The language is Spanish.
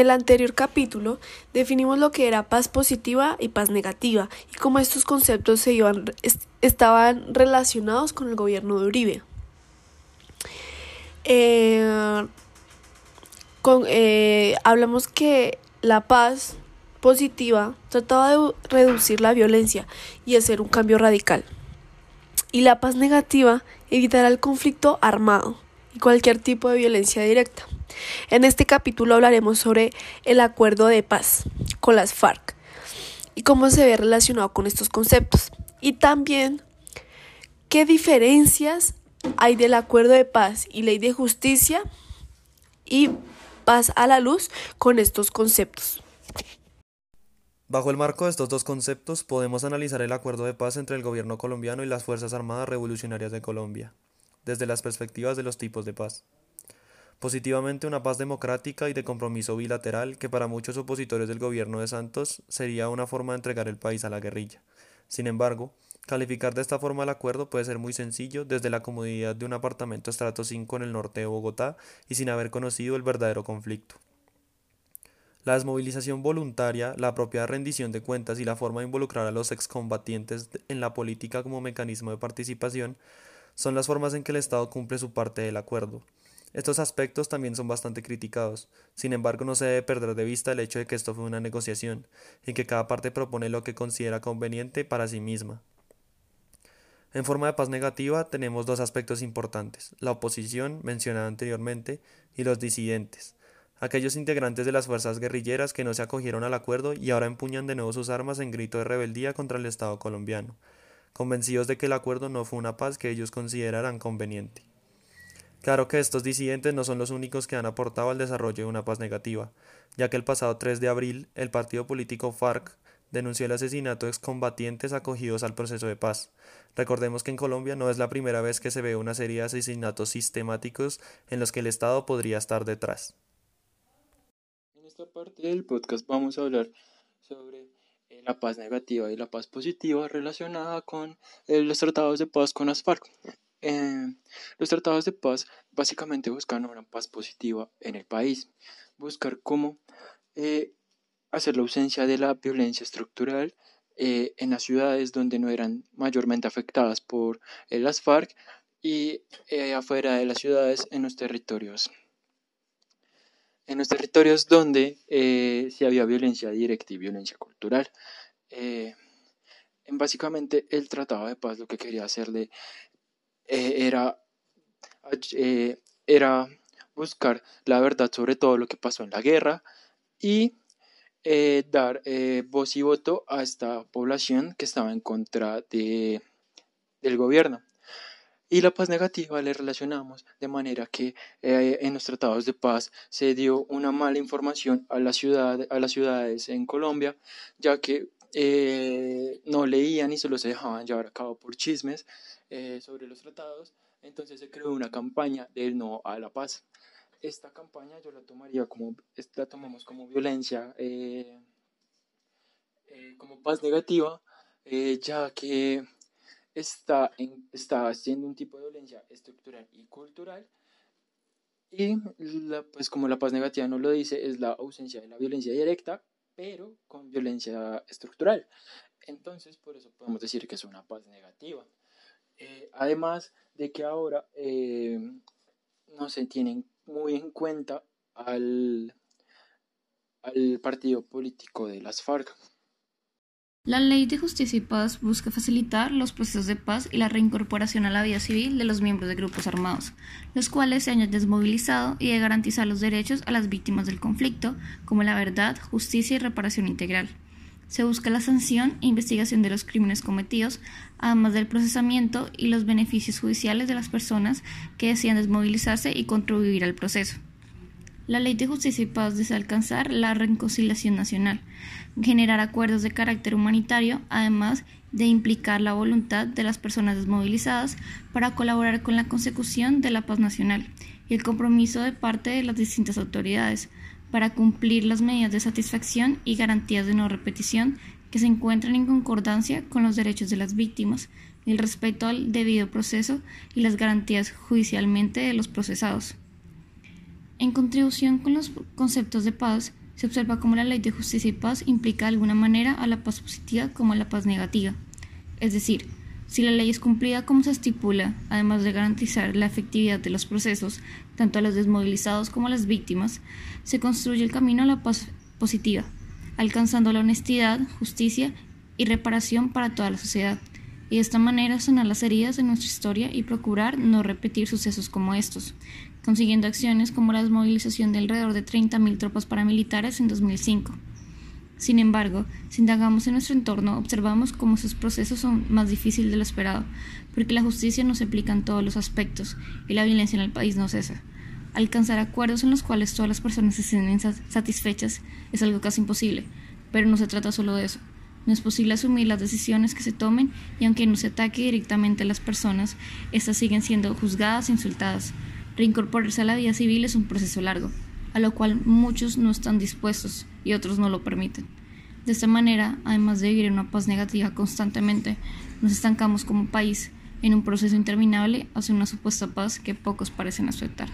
el anterior capítulo definimos lo que era paz positiva y paz negativa y cómo estos conceptos se iban, estaban relacionados con el gobierno de Uribe. Eh, eh, hablamos que la paz positiva trataba de reducir la violencia y hacer un cambio radical. Y la paz negativa evitará el conflicto armado cualquier tipo de violencia directa. En este capítulo hablaremos sobre el acuerdo de paz con las FARC y cómo se ve relacionado con estos conceptos. Y también qué diferencias hay del acuerdo de paz y ley de justicia y paz a la luz con estos conceptos. Bajo el marco de estos dos conceptos podemos analizar el acuerdo de paz entre el gobierno colombiano y las Fuerzas Armadas Revolucionarias de Colombia, desde las perspectivas de los tipos de paz. Positivamente una paz democrática y de compromiso bilateral que para muchos opositores del gobierno de Santos sería una forma de entregar el país a la guerrilla. Sin embargo, calificar de esta forma el acuerdo puede ser muy sencillo desde la comodidad de un apartamento estrato 5 en el norte de Bogotá y sin haber conocido el verdadero conflicto. La desmovilización voluntaria, la propia rendición de cuentas y la forma de involucrar a los excombatientes en la política como mecanismo de participación son las formas en que el Estado cumple su parte del acuerdo. Estos aspectos también son bastante criticados, sin embargo no se debe perder de vista el hecho de que esto fue una negociación, y que cada parte propone lo que considera conveniente para sí misma. En forma de paz negativa tenemos dos aspectos importantes, la oposición, mencionada anteriormente, y los disidentes, aquellos integrantes de las fuerzas guerrilleras que no se acogieron al acuerdo y ahora empuñan de nuevo sus armas en grito de rebeldía contra el Estado colombiano, convencidos de que el acuerdo no fue una paz que ellos consideraran conveniente. Claro que estos disidentes no son los únicos que han aportado al desarrollo de una paz negativa, ya que el pasado 3 de abril el partido político FARC denunció el asesinato de excombatientes acogidos al proceso de paz. Recordemos que en Colombia no es la primera vez que se ve una serie de asesinatos sistemáticos en los que el Estado podría estar detrás esta parte del podcast vamos a hablar sobre la paz negativa y la paz positiva relacionada con eh, los tratados de paz con las FARC. Eh, los tratados de paz básicamente buscan una paz positiva en el país, buscar cómo hacer la ausencia de la violencia estructural en las ciudades donde no eran mayormente afectadas por las FARC y afuera de las ciudades en los territorios en los territorios donde eh, había violencia directa y violencia cultural. Eh, básicamente el Tratado de Paz lo que quería hacerle eh, era, era buscar la verdad sobre todo lo que pasó en la guerra y dar voz y voto a esta población que estaba en contra de, del gobierno. Y la paz negativa le relacionamos de manera que eh, en los tratados de paz se dio una mala información a, la ciudad, a las ciudades en Colombia, ya que eh, no leían y solo se dejaban llevar a cabo por chismes eh, sobre los tratados. Entonces se creó una campaña del no a la paz. Esta campaña yo la tomaría como, la tomamos como violencia, como paz negativa, ya que está, está haciendo un tipo de violencia estructural y cultural. Y pues como la paz negativa no lo dice, es la ausencia de la violencia directa, pero con violencia estructural. Entonces, por eso podemos decir que es una paz negativa. Eh, además de que ahora eh, no se tienen muy en cuenta al, al partido político de las FARC. La Ley de Justicia y Paz busca facilitar los procesos de paz y la reincorporación a la vida civil de los miembros de grupos armados, los cuales se han desmovilizado y de garantizar los derechos a las víctimas del conflicto, como la verdad, justicia y reparación integral. Se busca la sanción e investigación de los crímenes cometidos, además del procesamiento y los beneficios judiciales de las personas que decían desmovilizarse y contribuir al proceso. La Ley de Justicia y Paz desea alcanzar la reconciliación nacional, generar acuerdos de carácter humanitario, además de implicar la voluntad de las personas desmovilizadas para colaborar con la consecución de la paz nacional y el compromiso de parte de las distintas autoridades para cumplir las medidas de satisfacción y garantías de no repetición que se encuentran en concordancia con los derechos de las víctimas, el respeto al debido proceso y las garantías judicialmente de los procesados. En contribución con los conceptos de paz, se observa cómo la ley de justicia y paz implica de alguna manera a la paz positiva como a la paz negativa. Es decir, si la ley es cumplida como se estipula, además de garantizar la efectividad de los procesos, tanto a los desmovilizados como a las víctimas, se construye el camino a la paz positiva, alcanzando la honestidad, justicia y reparación para toda la sociedad, y de esta manera sanar las heridas de nuestra historia y procurar no repetir sucesos como estos, consiguiendo acciones como la desmovilización de alrededor de 30.000 tropas paramilitares en 2005. Sin embargo, si indagamos en nuestro entorno, observamos cómo esos procesos son más difíciles de lo esperado, porque la justicia no se aplica en todos los aspectos y la violencia en el país no cesa. Alcanzar acuerdos en los cuales todas las personas se sienten satisfechas es algo casi imposible, pero no se trata solo de eso. No es posible asumir las decisiones que se tomen y aunque no se ataque directamente a las personas, estas siguen siendo juzgadas e insultadas. Reincorporarse a la vida civil es un proceso largo, a lo cual muchos no están dispuestos y otros no lo permiten. De esta manera, además de vivir en una paz negativa constantemente, nos estancamos como país en un proceso interminable hacia una supuesta paz que pocos parecen aceptar.